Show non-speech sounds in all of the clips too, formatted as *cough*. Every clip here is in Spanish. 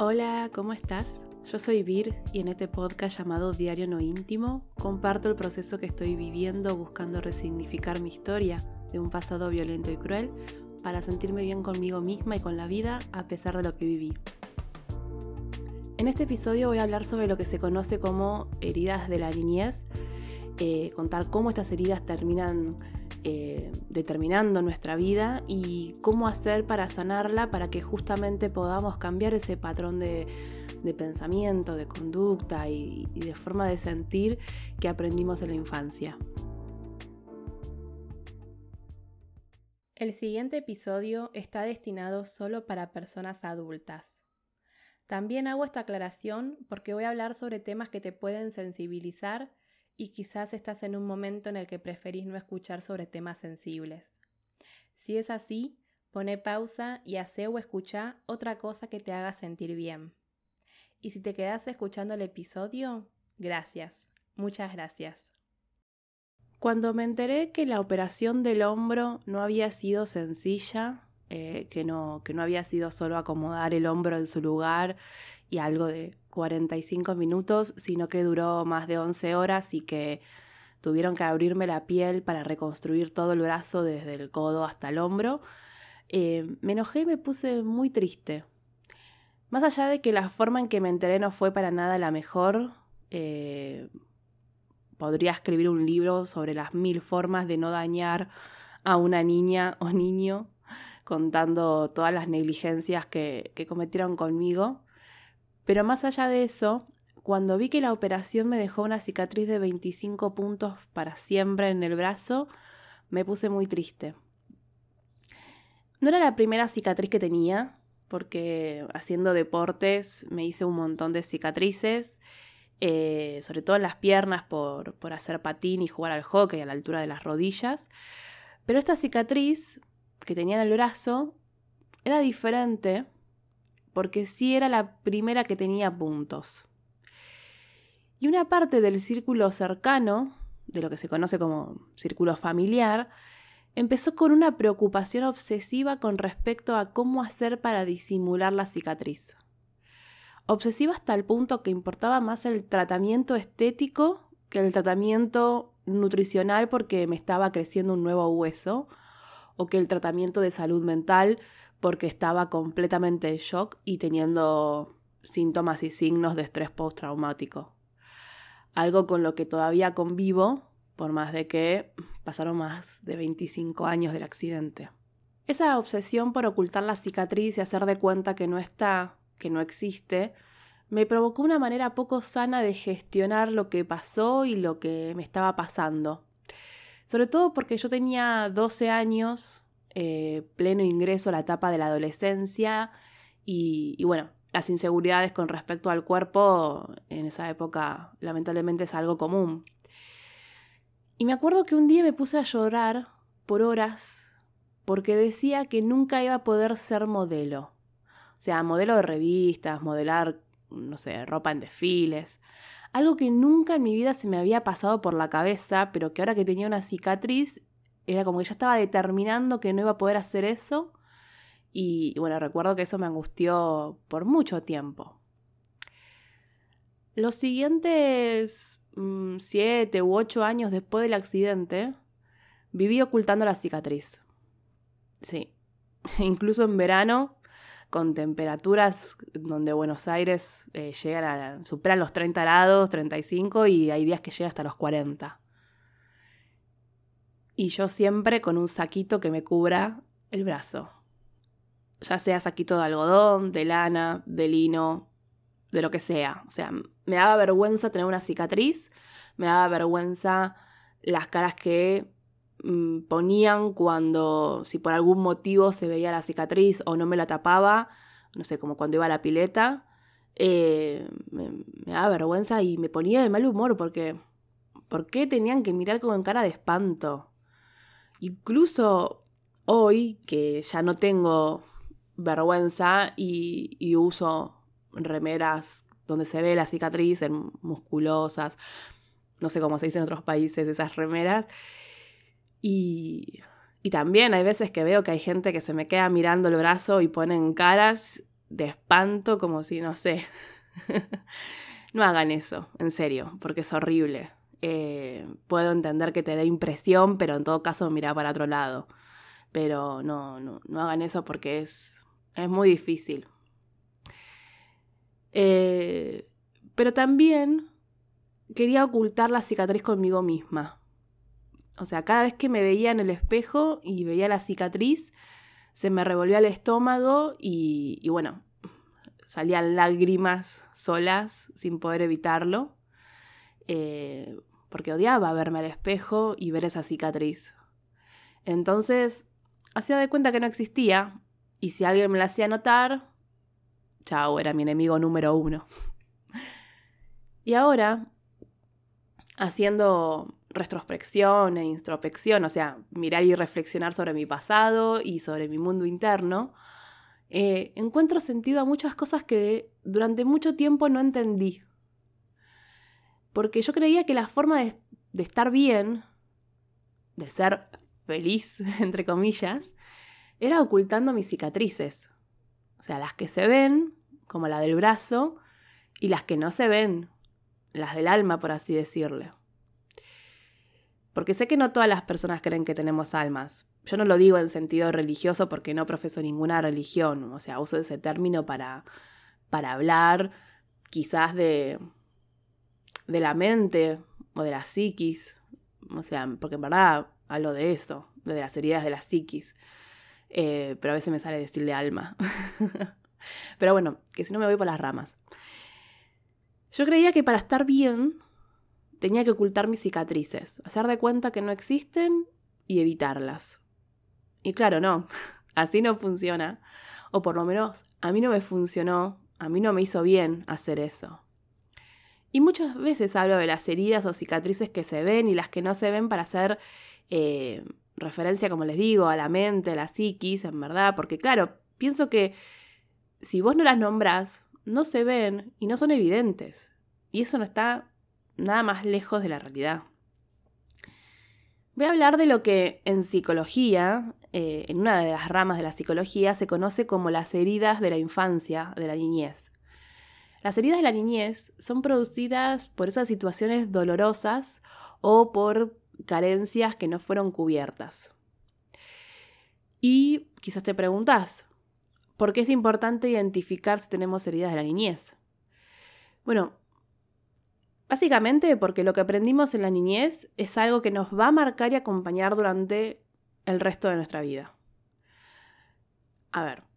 Hola, ¿cómo estás? Yo soy Vir y en este podcast llamado Diario No Íntimo comparto el proceso que estoy viviendo buscando resignificar mi historia de un pasado violento y cruel para sentirme bien conmigo misma y con la vida a pesar de lo que viví. En este episodio voy a hablar sobre lo que se conoce como heridas de la niñez, eh, contar cómo estas heridas terminan eh, determinando nuestra vida y cómo hacer para sanarla para que justamente podamos cambiar ese patrón de, pensamiento, de conducta y, y de forma de sentir que aprendimos en la infancia. El siguiente episodio está destinado solo para personas adultas. También hago esta aclaración porque voy a hablar sobre temas que te pueden sensibilizar y quizás estás en un momento en el que preferís no escuchar sobre temas sensibles. Si es así, pone pausa y hace o escucha otra cosa que te haga sentir bien. Y si te quedas escuchando el episodio, gracias, muchas gracias. Cuando me enteré que la operación del hombro no había sido sencilla, eh, que, no, que no había sido solo acomodar el hombro en su lugar y algo de 45 minutos, sino que duró más de 11 horas y que tuvieron que abrirme la piel para reconstruir todo el brazo desde el codo hasta el hombro. Eh, me enojé y me puse muy triste. Más allá de que la forma en que me enteré no fue para nada la mejor, eh, podría escribir un libro sobre las mil formas de no dañar a una niña o niño, contando todas las negligencias que cometieron conmigo. Pero más allá de eso, cuando vi que la operación me dejó una cicatriz de 25 puntos para siempre en el brazo, me puse muy triste. No era la primera cicatriz que tenía, porque haciendo deportes me hice un montón de cicatrices, eh, sobre todo en las piernas por, por hacer patín y jugar al hockey a la altura de las rodillas. Pero esta cicatriz que tenía en el brazo era diferente porque sí era la primera que tenía puntos. Y una parte del círculo cercano, de lo que se conoce como círculo familiar, empezó con una preocupación obsesiva con respecto a cómo hacer para disimular la cicatriz. Obsesiva hasta el punto que importaba más el tratamiento estético que el tratamiento nutricional porque me estaba creciendo un nuevo hueso, o que el tratamiento de salud mental porque estaba completamente en shock y teniendo síntomas y signos de estrés postraumático. Algo con lo que todavía convivo, por más de que pasaron más de 25 años del accidente. Esa obsesión por ocultar la cicatriz y hacer de cuenta que no está, que no existe, me provocó una manera poco sana de gestionar lo que pasó y lo que me estaba pasando. Sobre todo porque yo tenía 12 años eh, pleno ingreso a la etapa de la adolescencia y, bueno, las inseguridades con respecto al cuerpo en esa época lamentablemente es algo común. Y me acuerdo que un día me puse a llorar por horas porque decía que nunca iba a poder ser modelo. O sea, modelo de revistas, modelar, no sé, ropa en desfiles. Algo que nunca en mi vida se me había pasado por la cabeza, pero que ahora que tenía una cicatriz era como que ya estaba determinando que no iba a poder hacer eso. Y, bueno, recuerdo que eso me angustió por mucho tiempo. Los siguientes mm, siete u ocho años después del accidente, viví ocultando la cicatriz. Sí, *laughs* incluso en verano, con temperaturas donde Buenos Aires eh, llegan a, superan los 30 grados, 35 y hay días que llega hasta los 40 y yo siempre con un saquito que me cubra el brazo. Ya sea saquito de algodón, de lana, de lino, de lo que sea. O sea, me daba vergüenza tener una cicatriz, me daba vergüenza las caras que mm, ponían cuando, si por algún motivo se veía la cicatriz o no me la tapaba, no sé, como cuando iba a la pileta, eh, me, daba vergüenza y me ponía de mal humor porque, ¿por qué tenían que mirar como en cara de espanto? Incluso hoy, que ya no tengo vergüenza y, uso remeras donde se ve la cicatriz, en musculosas, no sé cómo se dice en otros países esas remeras. Y, y también hay veces que veo que hay gente que se me queda mirando el brazo y ponen caras de espanto como si, no sé, *laughs* no hagan eso, en serio, porque es horrible. Eh, puedo entender que te dé impresión, pero en todo caso mira para otro lado. Pero no, no, no hagan eso porque es, es muy difícil. Eh, pero también quería ocultar la cicatriz conmigo misma. O sea, cada vez que me veía en el espejo y veía la cicatriz, se me revolvía el estómago y, bueno, salían lágrimas solas sin poder evitarlo. Eh, porque odiaba verme al espejo y ver esa cicatriz. Entonces, hacía de cuenta que no existía, y si alguien me la hacía notar, chao, era mi enemigo número uno. y ahora, haciendo retrospección e introspección, o sea, mirar y reflexionar sobre mi pasado y sobre mi mundo interno, eh, encuentro sentido a muchas cosas que durante mucho tiempo no entendí porque yo creía que la forma de, estar bien, de ser feliz, *laughs* entre comillas, era ocultando mis cicatrices. O sea, las que se ven, como la del brazo, y las que no se ven, las del alma, por así decirle. Porque sé que no todas las personas creen que tenemos almas. Yo no lo digo en sentido religioso porque no profeso ninguna religión. O sea, uso ese término para, para hablar quizás de, de la mente o de la psiquis, o sea, porque en verdad hablo de eso, de las heridas de la psiquis, eh, pero a veces me sale decirle alma. *laughs* pero bueno, que si no me voy por las ramas. Yo creía que para estar bien tenía que ocultar mis cicatrices, hacer de cuenta que no existen y evitarlas. Y claro, no, *laughs* así no funciona. O por lo menos a mí no me funcionó, a mí no me hizo bien hacer eso. Y muchas veces hablo de las heridas o cicatrices que se ven y las que no se ven para hacer eh, referencia, como les digo, a la mente, a la psiquis, en verdad, porque claro, pienso que si vos no las nombrás, no se ven y no son evidentes. Y eso no está nada más lejos de la realidad. Voy a hablar de lo que en psicología, eh, en una de las ramas de la psicología, se conoce como las heridas de la infancia, de la niñez. Las heridas de la niñez son producidas por esas situaciones dolorosas o por carencias que no fueron cubiertas. Y quizás te preguntas, ¿por qué es importante identificar si tenemos heridas de la niñez? Bueno, básicamente porque lo que aprendimos en la niñez es algo que nos va a marcar y acompañar durante el resto de nuestra vida. A ver,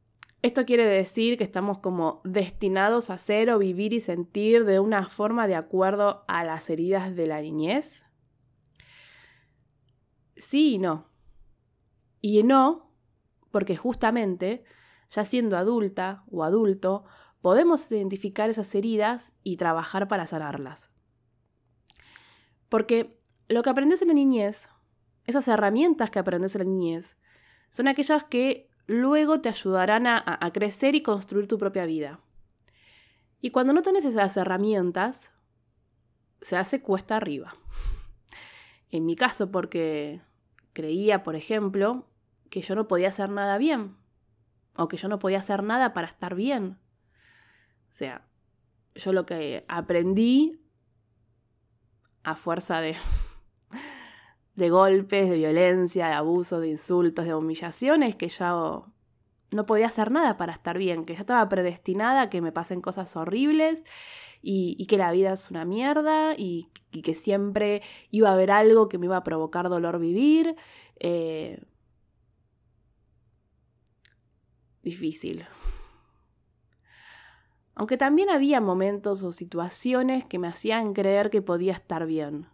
esto quiere decir que estamos como destinados a ser o vivir y sentir de una forma de acuerdo a las heridas de la niñez. Sí y no. Y no, porque justamente, ya siendo adulta o adulto, podemos identificar esas heridas y trabajar para sanarlas. Porque lo que aprendes en la niñez, esas herramientas que aprendes en la niñez, son aquellas que luego te ayudarán a, crecer y construir tu propia vida. Y cuando no tienes esas herramientas, se hace cuesta arriba. *laughs* En mi caso, porque creía, por ejemplo, que yo no podía hacer nada bien, o que yo no podía hacer nada para estar bien. O sea, yo lo que aprendí a fuerza de *laughs* de golpes, de violencia, de abuso, de insultos, de humillaciones, que yo no podía hacer nada para estar bien, que yo estaba predestinada a que me pasen cosas horribles y, que la vida es una mierda y, que siempre iba a haber algo que me iba a provocar dolor vivir. Eh, difícil. Aunque también había momentos o situaciones que me hacían creer que podía estar bien.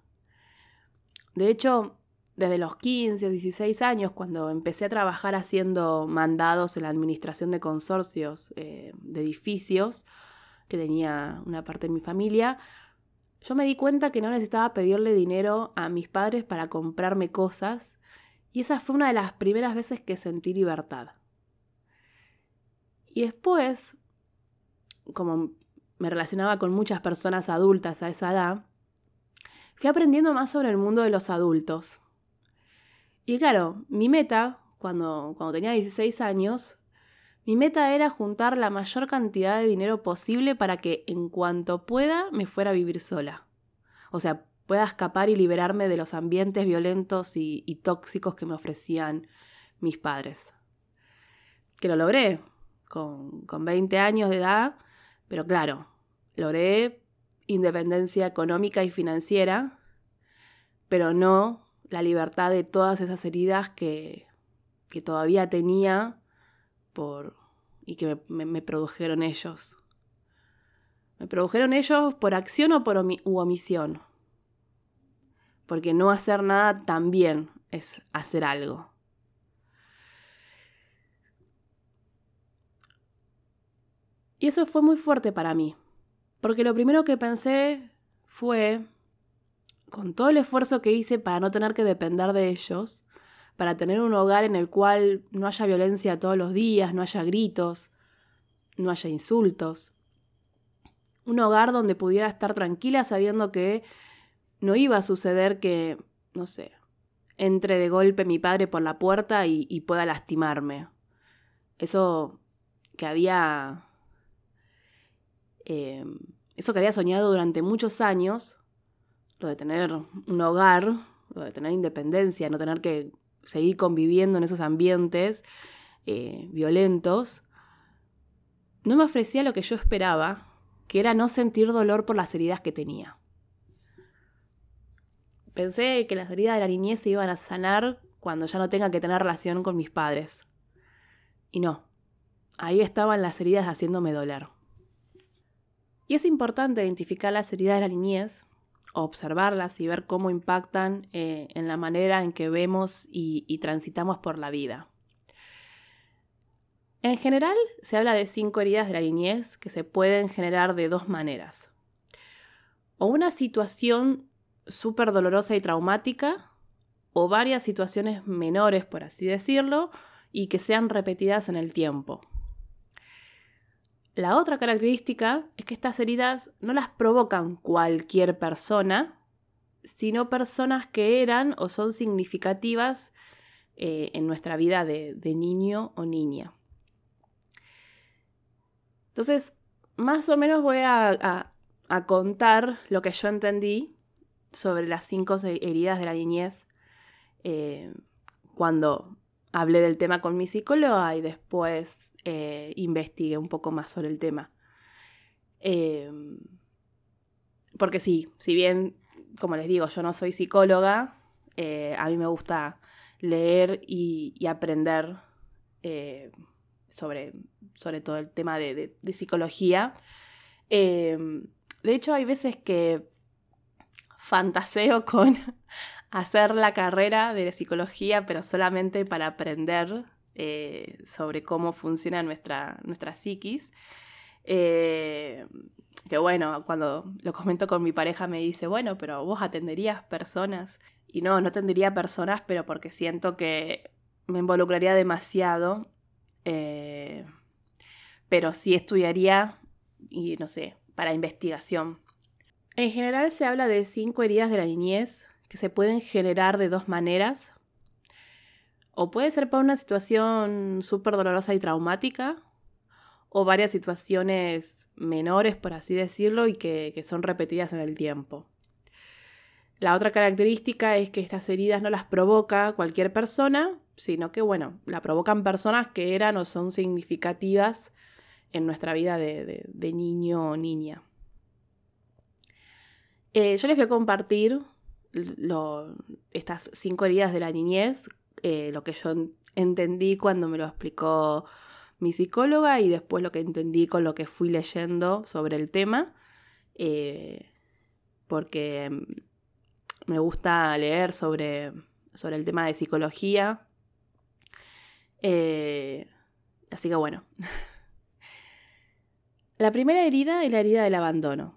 De hecho, desde los 15 o 16 años, cuando empecé a trabajar haciendo mandados en la administración de consorcios eh, de edificios, que tenía una parte de mi familia, yo me di cuenta que no necesitaba pedirle dinero a mis padres para comprarme cosas, y esa fue una de las primeras veces que sentí libertad. Y después, como me relacionaba con muchas personas adultas a esa edad, fui aprendiendo más sobre el mundo de los adultos. Y claro, mi meta, cuando, cuando tenía 16 años, Mi meta era juntar la mayor cantidad de dinero posible para que en cuanto pueda me fuera a vivir sola. O sea, pueda escapar y liberarme de los ambientes violentos y, tóxicos que me ofrecían mis padres. Que lo logré con, con 20 años de edad, pero claro, logré independencia económica y financiera, pero no la libertad de todas esas heridas que, que todavía tenía por, y que me, produjeron ellos. Me produjeron ellos por acción o por omisión. Porque no hacer nada también es hacer algo. Y eso fue muy fuerte para mí, porque lo primero que pensé fue, con todo el esfuerzo que hice para no tener que depender de ellos, para tener un hogar en el cual no haya violencia todos los días, no haya gritos, no haya insultos. Un hogar donde pudiera estar tranquila sabiendo que no iba a suceder que, no sé, entre de golpe mi padre por la puerta y, pueda lastimarme. Eso que había Em, eso que había soñado durante muchos años, lo de tener un hogar, lo de tener independencia, no tener que seguir conviviendo en esos ambientes eh, violentos, no me ofrecía lo que yo esperaba, que era no sentir dolor por las heridas que tenía. Pensé que las heridas de la niñez se iban a sanar cuando ya no tenga que tener relación con mis padres. Y no, ahí estaban las heridas haciéndome doler. Y es importante identificar las heridas de la niñez, observarlas y ver cómo impactan eh, en la manera en que vemos y, transitamos por la vida. En general, se habla de cinco heridas de la niñez que se pueden generar de dos maneras. O una situación súper dolorosa y traumática, o varias situaciones menores, por así decirlo, y que sean repetidas en el tiempo. La otra característica es que estas heridas no las provocan cualquier persona, sino personas que eran o son significativas eh, en nuestra vida de, niño o niña. Entonces, más o menos voy a, contar lo que yo entendí sobre las cinco heridas de la niñez eh, cuando hablé del tema con mi psicóloga y después eh, investigué un poco más sobre el tema. Em, porque sí, si bien, como les digo, yo no soy psicóloga, eh, a mí me gusta leer y, aprender eh, sobre, sobre, todo el tema de, de psicología. Em, de hecho, hay veces que fantaseo con *laughs* hacer la carrera de psicología, pero solamente para aprender eh, sobre cómo funciona nuestra, psiquis. Eh, que bueno, cuando lo comento con mi pareja me dice, bueno, pero vos atenderías personas. Y no, no atendería personas, pero porque siento que me involucraría demasiado. Eh, pero sí estudiaría, y no sé, para investigación. En general se habla de cinco heridas de la niñez que se pueden generar de dos maneras. O puede ser para una situación súper dolorosa y traumática, o varias situaciones menores, por así decirlo, y que, son repetidas en el tiempo. La otra característica es que estas heridas no las provoca cualquier persona, sino que, bueno, la provocan personas que eran o son significativas en nuestra vida de, niño o niña. Eh, yo les voy a compartir estas cinco heridas de la niñez eh, lo que yo entendí cuando me lo explicó mi psicóloga y después lo que entendí con lo que fui leyendo sobre el tema, eh, porque mm, me gusta leer sobre, sobre el tema de psicología. Eh, así que bueno. *laughs* La primera herida es la herida del abandono.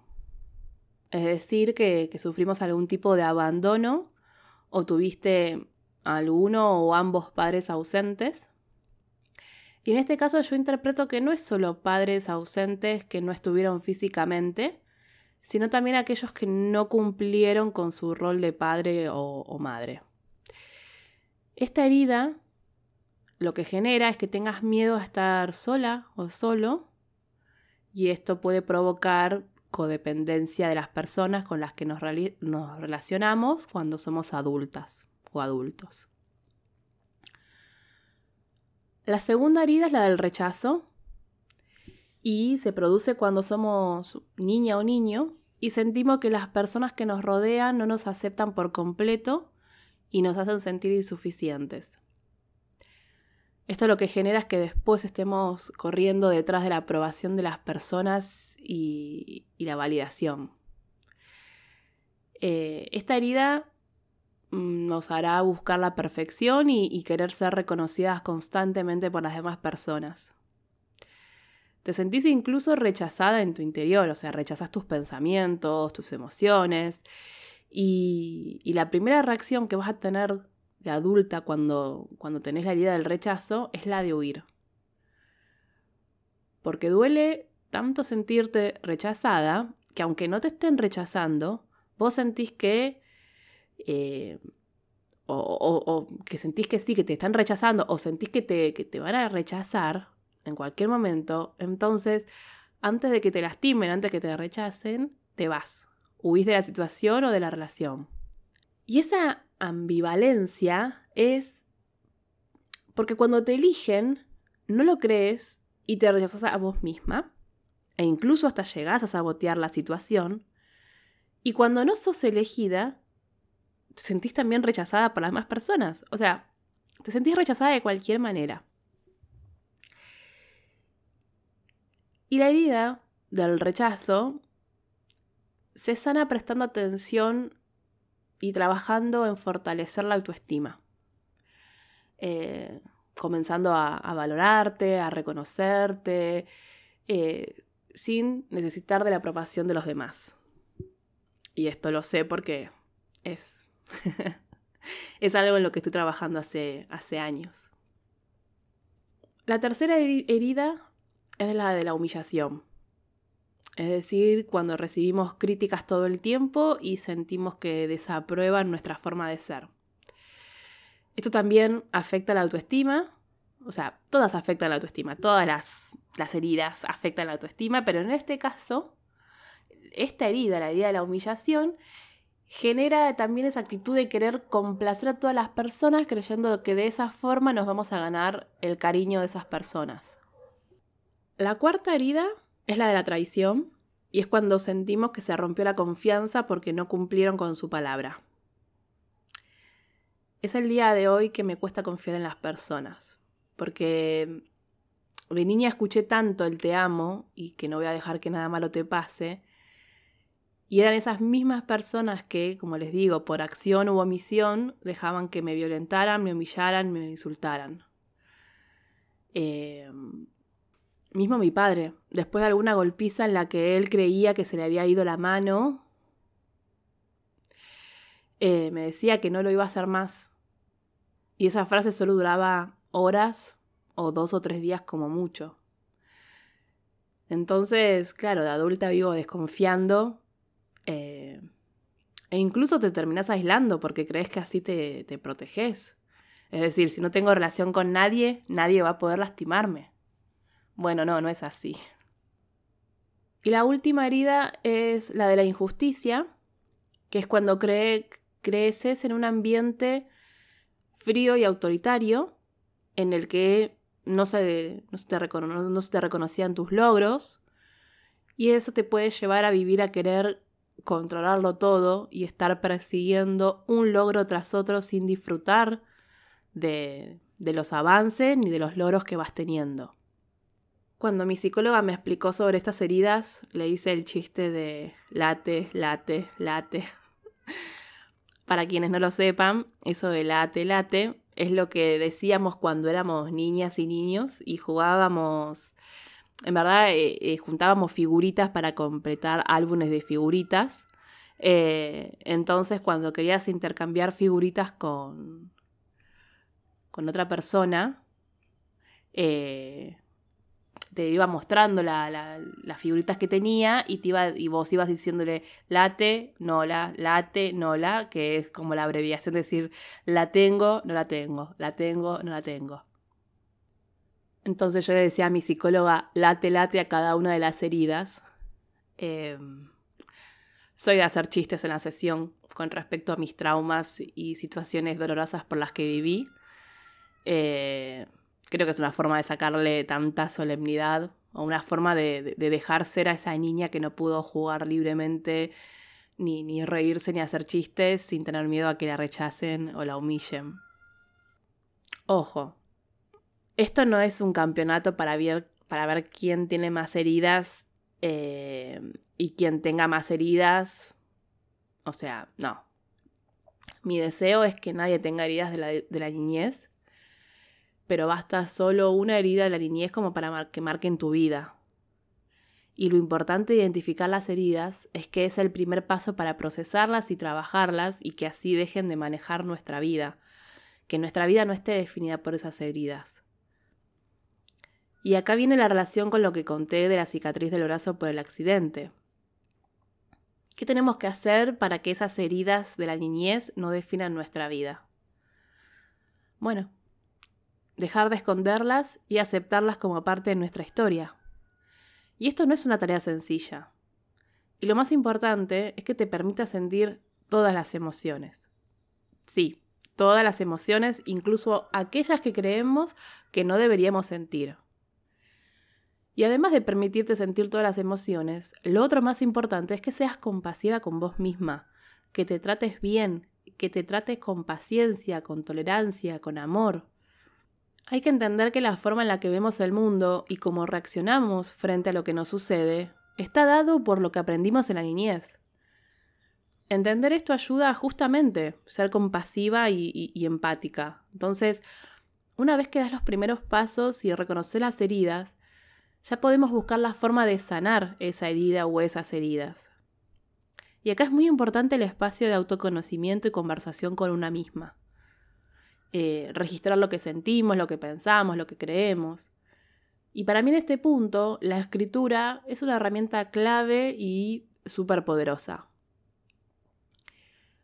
Es decir, que sufrimos algún tipo de abandono o tuviste alguno o ambos padres ausentes. Y en este caso yo interpreto que no es solo padres ausentes que no estuvieron físicamente, sino también aquellos que no cumplieron con su rol de padre o, madre. Esta herida lo que genera es que tengas miedo a estar sola o solo y esto puede provocar codependencia de las personas con las que nos, nos relacionamos cuando somos adultas o adultos. La segunda herida es la del rechazo y se produce cuando somos niña o niño y sentimos que las personas que nos rodean no nos aceptan por completo y nos hacen sentir insuficientes. Esto lo que genera es que después estemos corriendo detrás de la aprobación de las personas y, la validación. Eh, esta herida nos hará buscar la perfección y, querer ser reconocidas constantemente por las demás personas. Te sentís incluso rechazada en tu interior, o sea, rechazas tus pensamientos, tus emociones. y, la primera reacción que vas a tener de adulta cuando, cuando tenés la herida del rechazo es la de huir. Porque duele tanto sentirte rechazada que aunque no te estén rechazando, vos sentís que... Eh, o, que sentís que sí, que te están rechazando, o sentís que te, que te van a rechazar en cualquier momento, entonces, antes de que te lastimen, antes de que te rechacen, te vas. Huís de la situación o de la relación. Y esa ambivalencia es porque cuando te eligen, no lo crees y te rechazas a vos misma, e incluso hasta llegás a sabotear la situación, y cuando no sos elegida, te sentís también rechazada por las demás personas. O sea, te sentís rechazada de cualquier manera. Y la herida del rechazo se sana prestando atención y trabajando en fortalecer la autoestima. Eh, comenzando a, valorarte, a reconocerte, eh, sin necesitar de la aprobación de los demás. Y esto lo sé porque es, *laughs* es algo en lo que estoy trabajando hace, hace años. La tercera herida es la de la humillación. Es decir, cuando recibimos críticas todo el tiempo y sentimos que desaprueban nuestra forma de ser. Esto también afecta la autoestima, o sea, todas afectan la autoestima, todas las, las heridas afectan la autoestima, pero en este caso, esta herida, la herida de la humillación, genera también esa actitud de querer complacer a todas las personas creyendo que de esa forma nos vamos a ganar el cariño de esas personas. La cuarta herida es la de la traición y es cuando sentimos que se rompió la confianza porque no cumplieron con su palabra. Es el día de hoy que me cuesta confiar en las personas, porque de niña escuché tanto el te amo y que no voy a dejar que nada malo te pase, y eran esas mismas personas que, como les digo, por acción u omisión, dejaban que me violentaran, me humillaran, me insultaran. Eh, Mismo mi padre, después de alguna golpiza en la que él creía que se le había ido la mano, eh, me decía que no lo iba a hacer más. Y esa frase solo duraba horas o dos o tres días como mucho. Entonces, claro, de adulta vivo desconfiando eh, e incluso te terminas aislando porque crees que así te, te proteges. Es decir, si no tengo relación con nadie, nadie va a poder lastimarme. Bueno, no, no es así. Y la última herida es la de la injusticia, que es cuando creces en un ambiente frío y autoritario, en el que no se, no se te reconocían tus logros, y eso te puede llevar a vivir a querer controlarlo todo y estar persiguiendo un logro tras otro sin disfrutar de, los avances ni de los logros que vas teniendo. Cuando mi psicóloga me explicó sobre estas heridas, le hice el chiste de late, late, late. *laughs* Para quienes no lo sepan, eso de late, late es lo que decíamos cuando éramos niñas y niños y jugábamos, en verdad, eh, eh, juntábamos figuritas para completar álbumes de figuritas. Eh, entonces, cuando querías intercambiar figuritas con, con otra persona, te iba mostrando las figuritas que tenía y, te iba, y vos ibas diciéndole late, no la, late, no la, que es como la abreviación de decir la tengo, no la tengo, la tengo, no la tengo. Entonces yo le decía a mi psicóloga, late, late a cada una de las heridas. Em, soy de hacer chistes en la sesión con respecto a mis traumas y situaciones dolorosas por las que viví. Eh, creo que es una forma de sacarle tanta solemnidad o una forma de, dejar ser a esa niña que no pudo jugar libremente, ni, ni reírse, ni hacer chistes sin tener miedo a que la rechacen o la humillen. Ojo, esto no es un campeonato para ver, para ver quién tiene más heridas eh, y quién tenga más heridas. O sea, no. Mi deseo es que nadie tenga heridas de la, niñez pero basta solo una herida de la niñez como para que marquen tu vida. Y lo importante de identificar las heridas es que es el primer paso para procesarlas y trabajarlas y que así dejen de manejar nuestra vida, que nuestra vida no esté definida por esas heridas. Y acá viene la relación con lo que conté de la cicatriz del brazo por el accidente. ¿Qué tenemos que hacer para que esas heridas de la niñez no definan nuestra vida? Bueno, dejar de esconderlas y aceptarlas como parte de nuestra historia. Y esto no es una tarea sencilla. Y lo más importante es que te permita sentir todas las emociones. Sí, todas las emociones, incluso aquellas que creemos que no deberíamos sentir. Y además de permitirte sentir todas las emociones, lo otro más importante es que seas compasiva con vos misma, que te trates bien, que te trates con paciencia, con tolerancia, con amor. Hay que entender que la forma en la que vemos el mundo y cómo reaccionamos frente a lo que nos sucede está dado por lo que aprendimos en la niñez. Entender esto ayuda a justamente ser compasiva y, empática. Entonces, una vez que das los primeros pasos y reconocer las heridas, ya podemos buscar la forma de sanar esa herida o esas heridas. Y acá es muy importante el espacio de autoconocimiento y conversación con una misma. Eh, registrar lo que sentimos, lo que pensamos, lo que creemos. Y para mí en este punto, la escritura es una herramienta clave y súper poderosa.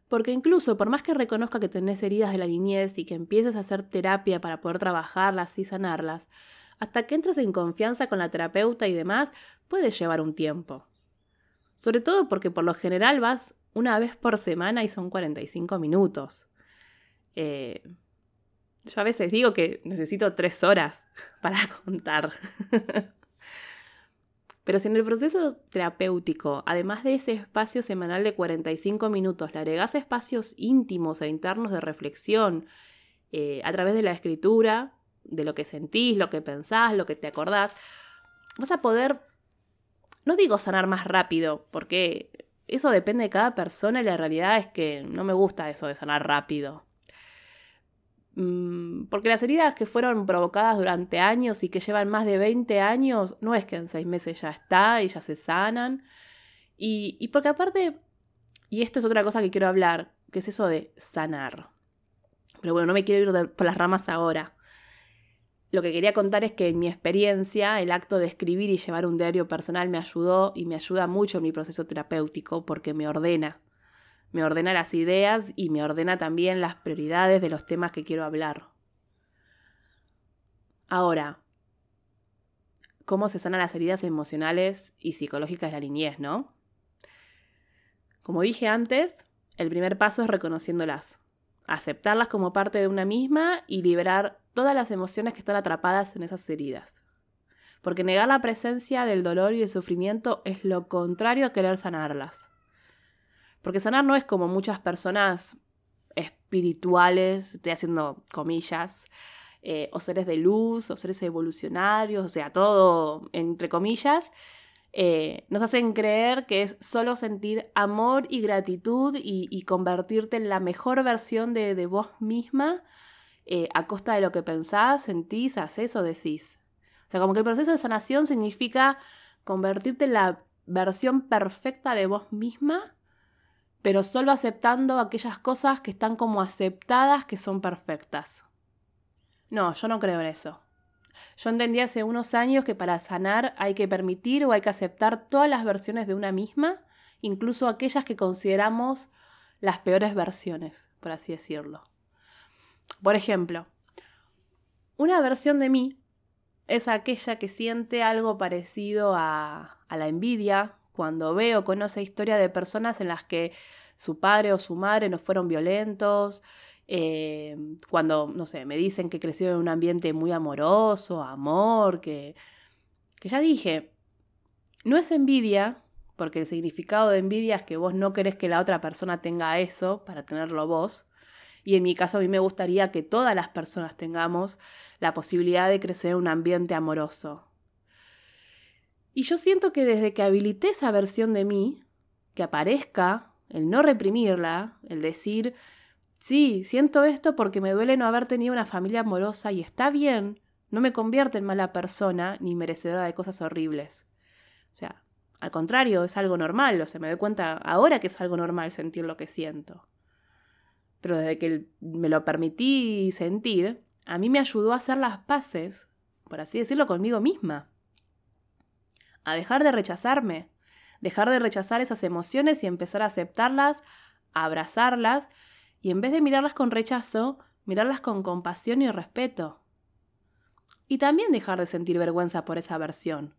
Porque incluso por más que reconozca que tenés heridas de la niñez y que empieces a hacer terapia para poder trabajarlas y sanarlas, hasta que entres en confianza con la terapeuta y demás, puede llevar un tiempo. Sobre todo porque por lo general vas una vez por semana y son 45 minutos. Eh, yo a veces digo que necesito tres horas *laughs* para contar. *laughs* Pero si en el proceso terapéutico, además de ese espacio semanal de 45 minutos, le agregás espacios íntimos e internos de reflexión eh, a través de la escritura, de lo que sentís, lo que pensás, lo que te acordás, vas a poder, no digo sanar más rápido, porque eso depende de cada persona y la realidad es que no me gusta eso de sanar rápido. Mm, porque las heridas que fueron provocadas durante años y que llevan más de 20 años, no es que en seis meses ya está y ya se sanan. Y, y porque aparte, y esto es otra cosa que quiero hablar, que es eso de sanar. Pero bueno, no me quiero ir por las ramas ahora. Lo que quería contar es que en mi experiencia el acto de escribir y llevar un diario personal me ayudó y me ayuda mucho en mi proceso terapéutico porque me ordena me ordena las ideas y me ordena también las prioridades de los temas que quiero hablar. Ahora, ¿cómo se sanan las heridas emocionales y psicológicas de la niñez, no? Como dije antes, el primer paso es reconociéndolas, aceptarlas como parte de una misma y liberar todas las emociones que están atrapadas en esas heridas. Porque negar la presencia del dolor y el sufrimiento es lo contrario a querer sanarlas. Porque sanar no es como muchas personas espirituales, estoy haciendo comillas, eh, o seres de luz, o seres evolucionarios, o sea, todo entre comillas, eh, nos hacen creer que es solo sentir amor y gratitud y, convertirte en la mejor versión de, vos misma eh, a costa de lo que pensás, sentís, haces o decís. O sea, como que el proceso de sanación significa convertirte en la versión perfecta de vos misma pero solo aceptando aquellas cosas que están como aceptadas que son perfectas. No, yo no creo en eso. Yo entendí hace unos años que para sanar hay que permitir o hay que aceptar todas las versiones de una misma, incluso aquellas que consideramos las peores versiones, por así decirlo. Por ejemplo, una versión de mí es aquella que siente algo parecido a, a la envidia cuando ve o conoce historia de personas en las que su padre o su madre no fueron violentos, eh, cuando, no sé, me dicen que creció en un ambiente muy amoroso, amor, que, que ya dije, no es envidia, porque el significado de envidia es que vos no querés que la otra persona tenga eso para tenerlo vos. Y en mi caso a mí me gustaría que todas las personas tengamos la posibilidad de crecer en un ambiente amoroso. Y yo siento que desde que habilité esa versión de mí, que aparezca, el no reprimirla, el decir, Sí, siento esto porque me duele no haber tenido una familia amorosa y está bien, no me convierte en mala persona ni merecedora de cosas horribles. O sea, al contrario, es algo normal, o sea, me doy cuenta ahora que es algo normal sentir lo que siento. Pero desde que me lo permití sentir, a mí me ayudó a hacer las paces, por así decirlo, conmigo misma. A dejar de rechazarme, dejar de rechazar esas emociones y empezar a aceptarlas, a abrazarlas y en vez de mirarlas con rechazo, mirarlas con compasión y respeto. Y también dejar de sentir vergüenza por esa versión.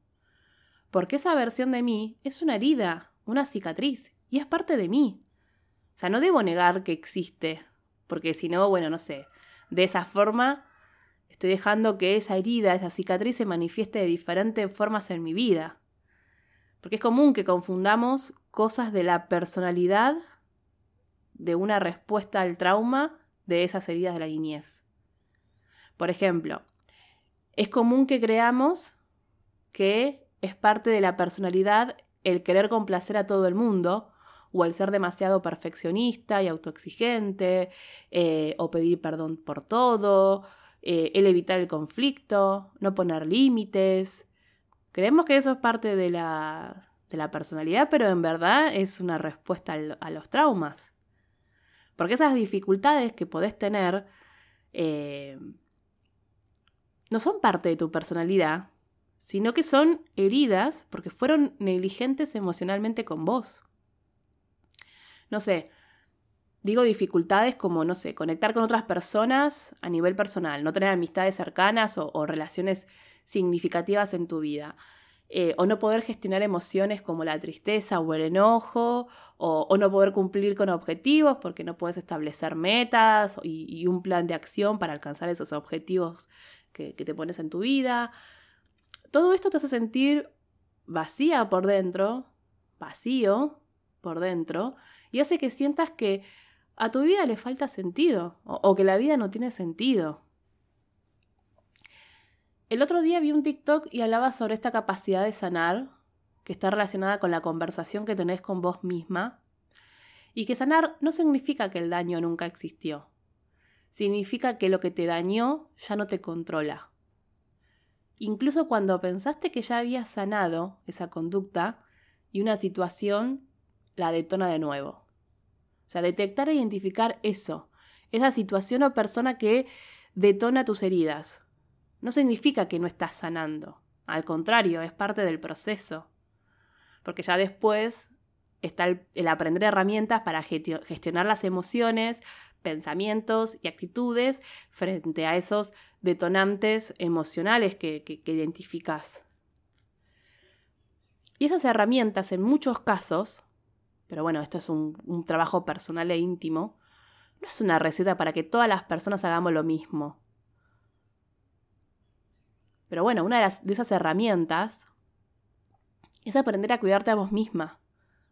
Porque esa versión de mí es una herida, una cicatriz, y es parte de mí. O sea, no debo negar que existe, porque si no, bueno, no sé, de esa forma estoy dejando que esa herida, esa cicatriz se manifieste de diferentes formas en mi vida. Porque es común que confundamos cosas de la personalidad de una respuesta al trauma de esas heridas de la niñez. Por ejemplo, es común que creamos que es parte de la personalidad el querer complacer a todo el mundo o el ser demasiado perfeccionista y autoexigente, eh, o pedir perdón por todo, eh, el evitar el conflicto, no poner límites. Creemos que eso es parte de la, de la personalidad, pero en verdad es una respuesta a los traumas. Porque esas dificultades que podés tener eh, no son parte de tu personalidad, sino que son heridas porque fueron negligentes emocionalmente con vos. No sé, digo dificultades como, no sé, conectar con otras personas a nivel personal, no tener amistades cercanas o relaciones significativas en tu vida. Eh, o no poder gestionar emociones como la tristeza o el enojo, o, no poder cumplir con objetivos porque no puedes establecer metas y, un plan de acción para alcanzar esos objetivos que, que te pones en tu vida. Todo esto te hace sentir vacía por dentro, vacío por dentro, y hace que sientas que a tu vida le falta sentido o, que la vida no tiene sentido. El otro día vi un TikTok y hablaba sobre esta capacidad de sanar, que está relacionada con la conversación que tenés con vos misma, y que sanar no significa que el daño nunca existió, significa que lo que te dañó ya no te controla. Incluso cuando pensaste que ya habías sanado esa conducta y una situación la detona de nuevo. O sea, detectar e identificar eso, esa situación o persona que detona tus heridas, no significa que no estás sanando. Al contrario, es parte del proceso. Porque ya después está el, aprender herramientas para gestionar las emociones, pensamientos y actitudes frente a esos detonantes emocionales que, identificas. Y esas herramientas en muchos casos, pero bueno, esto es un, un trabajo personal e íntimo, no es una receta para que todas las personas hagamos lo mismo. Pero bueno, una de, esas herramientas es aprender a cuidarte a vos misma,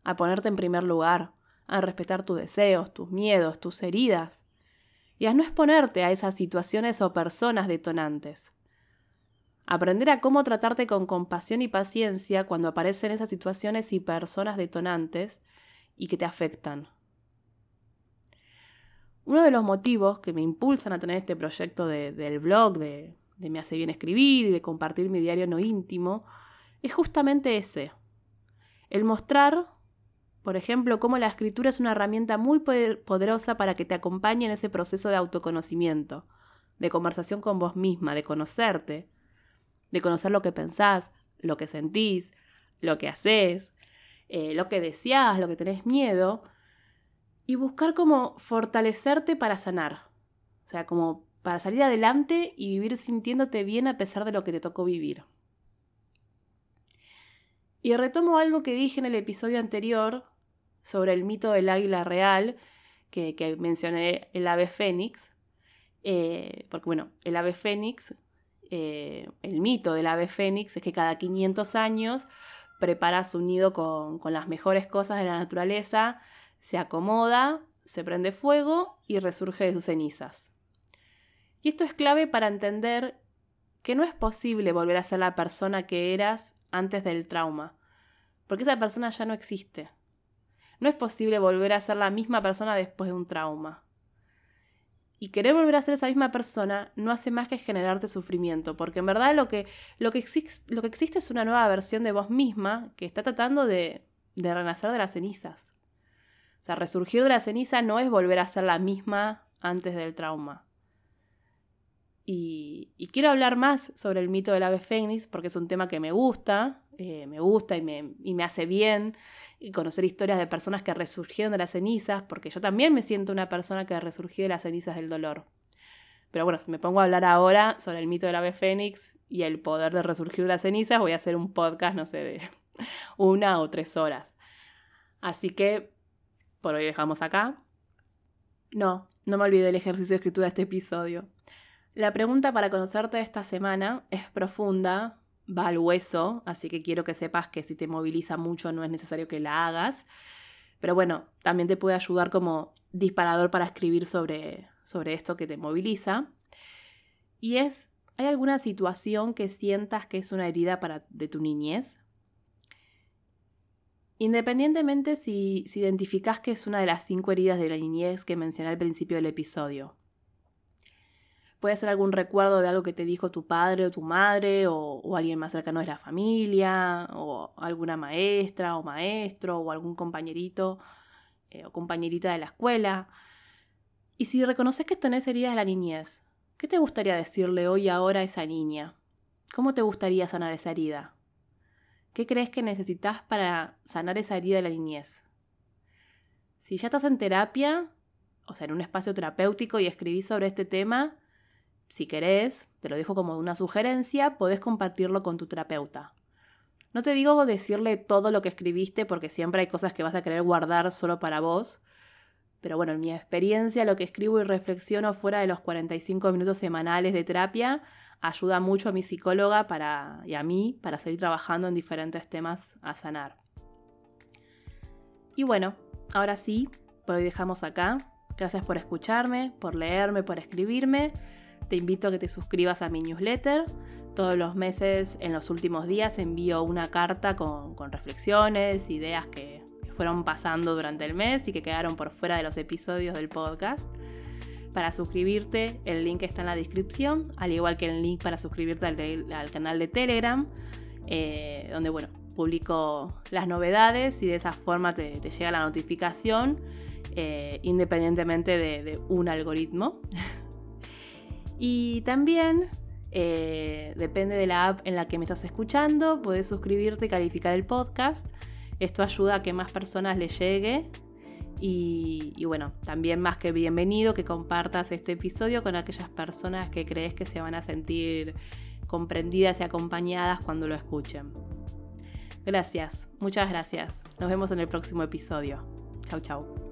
a ponerte en primer lugar, a respetar tus deseos, tus miedos, tus heridas, y a no exponerte a esas situaciones o personas detonantes. Aprender a cómo tratarte con compasión y paciencia cuando aparecen esas situaciones y personas detonantes y que te afectan. Uno de los motivos que me impulsan a tener este proyecto del blog, de, de me hace bien escribir y de compartir mi diario no íntimo, es justamente ese. El mostrar, por ejemplo, cómo la escritura es una herramienta muy poderosa para que te acompañe en ese proceso de autoconocimiento, de conversación con vos misma, de conocerte, de conocer lo que pensás, lo que sentís, lo que haces, eh, lo que deseás, lo que tenés miedo, y buscar cómo fortalecerte para sanar. O sea, como para salir adelante y vivir sintiéndote bien a pesar de lo que te tocó vivir. Y retomo algo que dije en el episodio anterior sobre el mito del águila real, que, mencioné el ave fénix, eh, porque bueno, el ave fénix, eh, el mito del ave fénix es que cada 500 años prepara su nido con, con las mejores cosas de la naturaleza, se acomoda, se prende fuego y resurge de sus cenizas. Y esto es clave para entender que no es posible volver a ser la persona que eras antes del trauma, porque esa persona ya no existe. No es posible volver a ser la misma persona después de un trauma. Y querer volver a ser esa misma persona no hace más que generarte sufrimiento, porque en verdad lo que, lo que, lo que existe es una nueva versión de vos misma que está tratando de, de renacer de las cenizas. O sea, resurgir de la ceniza no es volver a ser la misma antes del trauma. Y, quiero hablar más sobre el mito del ave fénix porque es un tema que me gusta, eh, me gusta y me, y me hace bien conocer historias de personas que resurgieron de las cenizas, porque yo también me siento una persona que resurgió de las cenizas del dolor. Pero bueno, si me pongo a hablar ahora sobre el mito del ave fénix y el poder de resurgir de las cenizas, voy a hacer un podcast, no sé, de *laughs* una o tres horas. Así que por hoy dejamos acá. No, no me olvidé del ejercicio de escritura de este episodio. La pregunta para conocerte esta semana es profunda, va al hueso, así que quiero que sepas que si te moviliza mucho no es necesario que la hagas. Pero bueno, también te puede ayudar como disparador para escribir sobre, sobre esto que te moviliza. Y es, ¿hay alguna situación que sientas que es una herida para, de tu niñez? Independientemente si, si identificas que es una de las cinco heridas de la niñez que mencioné al principio del episodio. Puede ser algún recuerdo de algo que te dijo tu padre o tu madre o, alguien más cercano de la familia o alguna maestra o maestro o algún compañerito eh, o compañerita de la escuela. Y si reconoces que tenés heridas de la niñez, ¿qué te gustaría decirle hoy ahora a esa niña? ¿Cómo te gustaría sanar esa herida? ¿Qué crees que necesitas para sanar esa herida de la niñez? Si ya estás en terapia, o sea, en un espacio terapéutico y escribís sobre este tema, si querés, te lo dejo como una sugerencia, podés compartirlo con tu terapeuta. No te digo decirle todo lo que escribiste porque siempre hay cosas que vas a querer guardar solo para vos. Pero bueno, en mi experiencia, lo que escribo y reflexiono fuera de los 45 minutos semanales de terapia ayuda mucho a mi psicóloga para, y a mí para seguir trabajando en diferentes temas a sanar. Y bueno, ahora sí, pues dejamos acá. Gracias por escucharme, por leerme, por escribirme. Te invito a que te suscribas a mi newsletter. Todos los meses, en los últimos días, envío una carta con, reflexiones, ideas que, fueron pasando durante el mes y que quedaron por fuera de los episodios del podcast. Para suscribirte, el link está en la descripción, al igual que el link para suscribirte al, canal de Telegram, eh, donde bueno, publico las novedades y de esa forma te, llega la notificación eh, independientemente de, un algoritmo. *laughs* Y también, eh, depende de la app en la que me estás escuchando, puedes suscribirte y calificar el podcast. Esto ayuda a que más personas le llegue. Y, y, bueno, también más que bienvenido que compartas este episodio con aquellas personas que crees que se van a sentir comprendidas y acompañadas cuando lo escuchen. Gracias, muchas gracias. Nos vemos en el próximo episodio. Chau, chau.